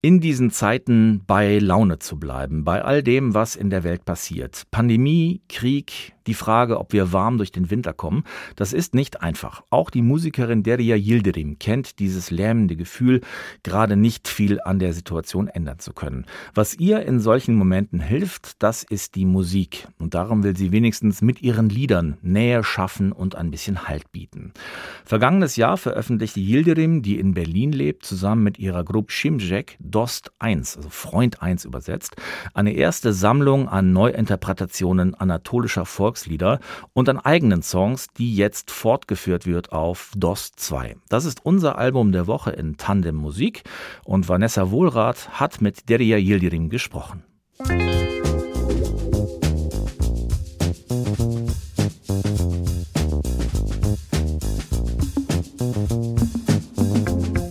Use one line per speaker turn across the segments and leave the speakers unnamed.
in diesen Zeiten bei Laune zu bleiben, bei all dem, was in der Welt passiert. Pandemie, Krieg, die Frage, ob wir warm durch den Winter kommen, das ist nicht einfach. Auch die Musikerin Derya Yildirim kennt dieses lähmende Gefühl, gerade nicht viel an der Situation ändern zu können. Was ihr in solchen Momenten hilft, das ist die Musik. Und darum will sie wenigstens mit ihren Liedern Nähe schaffen und ein bisschen Halt bieten. Vergangenes Jahr veröffentlichte Yildirim, die in Berlin lebt, zusammen mit ihrer Gruppe Shimjek Dost 1, also Freund 1 übersetzt, eine erste Sammlung an Neuinterpretationen anatolischer Volks Volkslieder und an eigenen Songs, die jetzt fortgeführt wird auf DOS 2. Das ist unser Album der Woche in Tandem Musik und Vanessa Wohlrath hat mit Deria Yildirim gesprochen.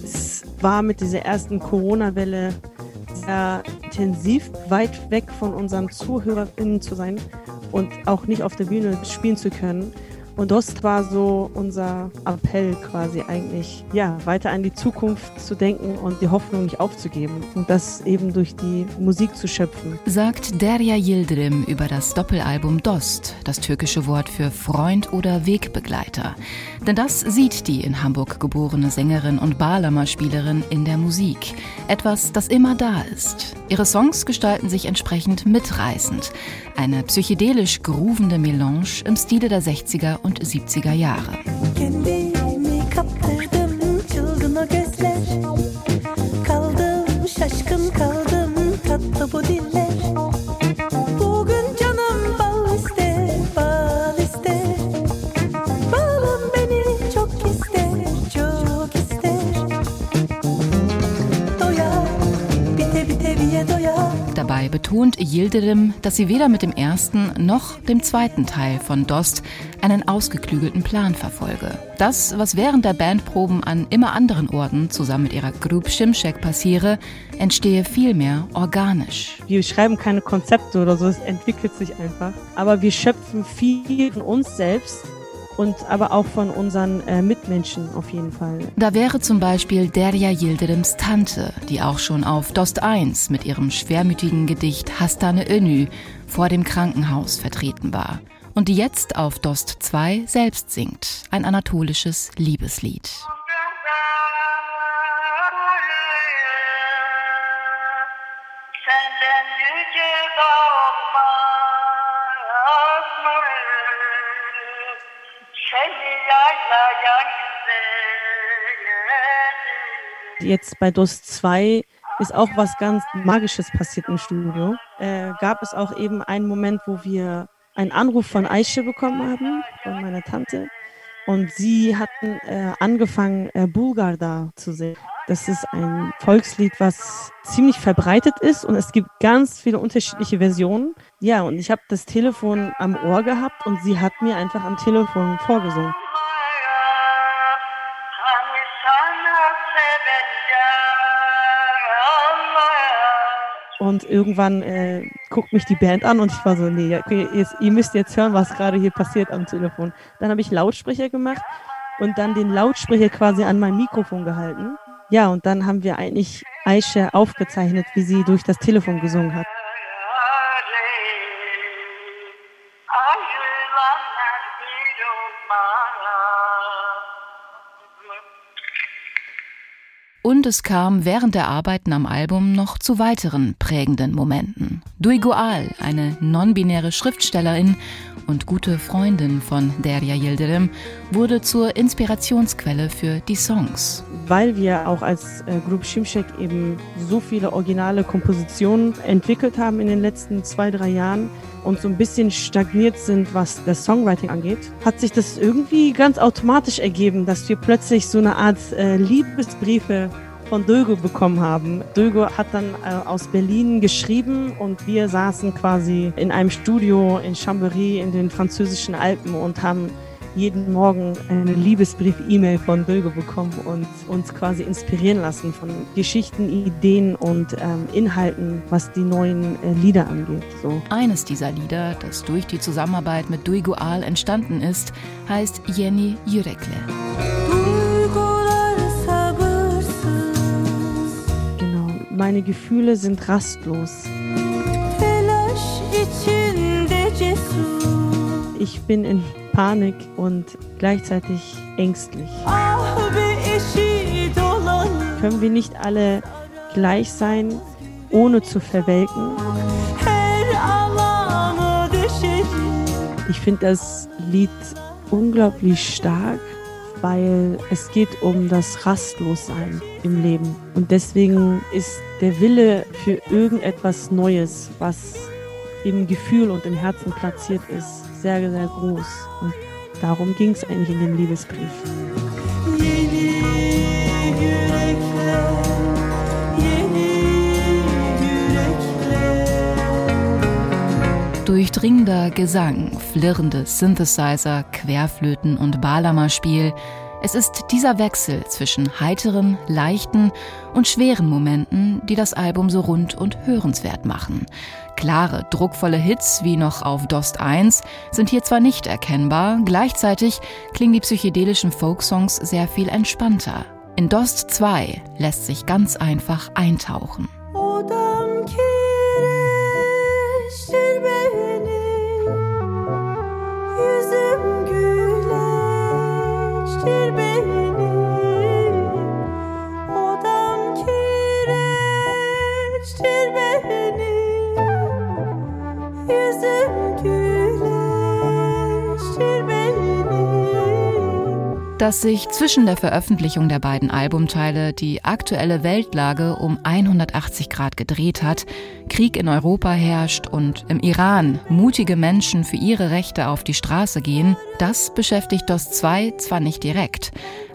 Es war mit dieser ersten Corona-Welle sehr intensiv, weit weg von unseren ZuhörerInnen zu sein und auch nicht auf der Bühne spielen zu können. Und das war so unser Appell quasi eigentlich, ja, weiter an die Zukunft zu denken und die Hoffnung nicht aufzugeben und das eben durch die Musik zu schöpfen.
Sagt Derya Yildirim über das Doppelalbum Dost, das türkische Wort für Freund oder Wegbegleiter. Denn das sieht die in Hamburg geborene Sängerin und Bağlama-Spielerin in der Musik. Etwas, das immer da ist. Ihre Songs gestalten sich entsprechend mitreißend. Eine psychedelisch groovende Melange im Stile der 60er und 70er Jahre. Betont Yildirim, dass sie weder mit dem ersten noch dem zweiten Teil von Dost einen ausgeklügelten Plan verfolge. Das, was während der Bandproben an immer anderen Orten zusammen mit ihrer Group Shimshek passiere, entstehe vielmehr organisch.
Wir schreiben keine Konzepte oder so, es entwickelt sich einfach. Aber wir schöpfen viel von uns selbst und aber auch von unseren äh, Mitmenschen auf jeden Fall.
Da wäre zum Beispiel Derya Yildirims Tante, die auch schon auf Dost 1 mit ihrem schwermütigen Gedicht Hastane Önü vor dem Krankenhaus vertreten war und die jetzt auf Dost 2 selbst singt, ein anatolisches Liebeslied.
Jetzt bei DOS 2 ist auch was ganz Magisches passiert im Studio. Äh, gab es auch eben einen Moment, wo wir einen Anruf von Aisha bekommen haben, von meiner Tante. Und sie hatten äh, angefangen, äh, Bulgarda zu singen. Das ist ein Volkslied, was ziemlich verbreitet ist und es gibt ganz viele unterschiedliche Versionen. Ja, und ich habe das Telefon am Ohr gehabt und sie hat mir einfach am Telefon vorgesungen. Und irgendwann äh, guckt mich die Band an und ich war so, nee, okay, jetzt, ihr müsst jetzt hören, was gerade hier passiert am Telefon. Dann habe ich Lautsprecher gemacht und dann den Lautsprecher quasi an mein Mikrofon gehalten. Ja, und dann haben wir eigentlich Aisha aufgezeichnet, wie sie durch das Telefon gesungen hat.
Und es kam während der Arbeiten am Album noch zu weiteren prägenden Momenten. Duygu Al, eine non-binäre Schriftstellerin und gute Freundin von Derya Yildirim, wurde zur Inspirationsquelle für die Songs.
Weil wir auch als äh, Group Shimshek eben so viele originale Kompositionen entwickelt haben in den letzten zwei, drei Jahren, und so ein bisschen stagniert sind, was das Songwriting angeht, hat sich das irgendwie ganz automatisch ergeben, dass wir plötzlich so eine Art äh, Liebesbriefe von Dögo bekommen haben. Dögo hat dann äh, aus Berlin geschrieben und wir saßen quasi in einem Studio in Chambéry in den französischen Alpen und haben jeden Morgen eine Liebesbrief-E-Mail von Böge bekommen und uns quasi inspirieren lassen von Geschichten, Ideen und ähm, Inhalten, was die neuen äh, Lieder angeht. So.
Eines dieser Lieder, das durch die Zusammenarbeit mit Duygu Al entstanden ist, heißt Jenny Yürekle.
Meine Gefühle sind rastlos. Ich bin in Panik und gleichzeitig ängstlich. Können wir nicht alle gleich sein, ohne zu verwelken? Ich finde das Lied unglaublich stark, weil es geht um das Rastlossein im Leben. Und deswegen ist der Wille für irgendetwas Neues, was im Gefühl und im Herzen platziert ist, sehr, sehr groß. Und darum ging es eigentlich in dem Liebesbrief.
Durchdringender Gesang, flirrende Synthesizer, Querflöten und Balama-Spiel. Es ist dieser Wechsel zwischen heiteren, leichten und schweren Momenten, die das Album so rund und hörenswert machen. Klare, druckvolle Hits wie noch auf Dost 1 sind hier zwar nicht erkennbar, gleichzeitig klingen die psychedelischen Folksongs sehr viel entspannter. In Dost 2 lässt sich ganz einfach eintauchen. Dass sich zwischen der Veröffentlichung der beiden Albumteile die aktuelle Weltlage um 180 Grad gedreht hat, Krieg in Europa herrscht und im Iran mutige Menschen für ihre Rechte auf die Straße gehen, das beschäftigt DOS 2 zwar nicht direkt,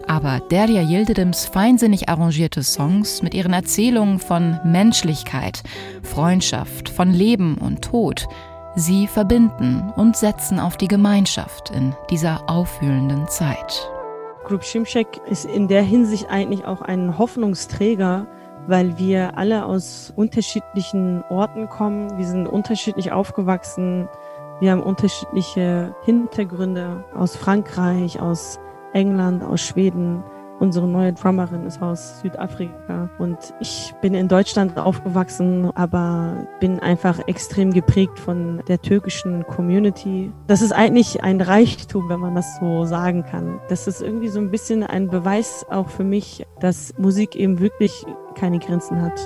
aber Derya Yildirims feinsinnig arrangierte Songs mit ihren Erzählungen von Menschlichkeit, Freundschaft, von Leben und Tod, sie verbinden und setzen auf die Gemeinschaft in dieser aufwühlenden Zeit.
Group Shimshek ist in der Hinsicht eigentlich auch ein Hoffnungsträger, weil wir alle aus unterschiedlichen Orten kommen. Wir sind unterschiedlich aufgewachsen. Wir haben unterschiedliche Hintergründe aus Frankreich, aus England, aus Schweden. Unsere neue Drummerin ist aus Südafrika und ich bin in Deutschland aufgewachsen, aber bin einfach extrem geprägt von der türkischen Community. Das ist eigentlich ein Reichtum, wenn man das so sagen kann. Das ist irgendwie so ein bisschen ein Beweis auch für mich, dass Musik eben wirklich keine Grenzen hat.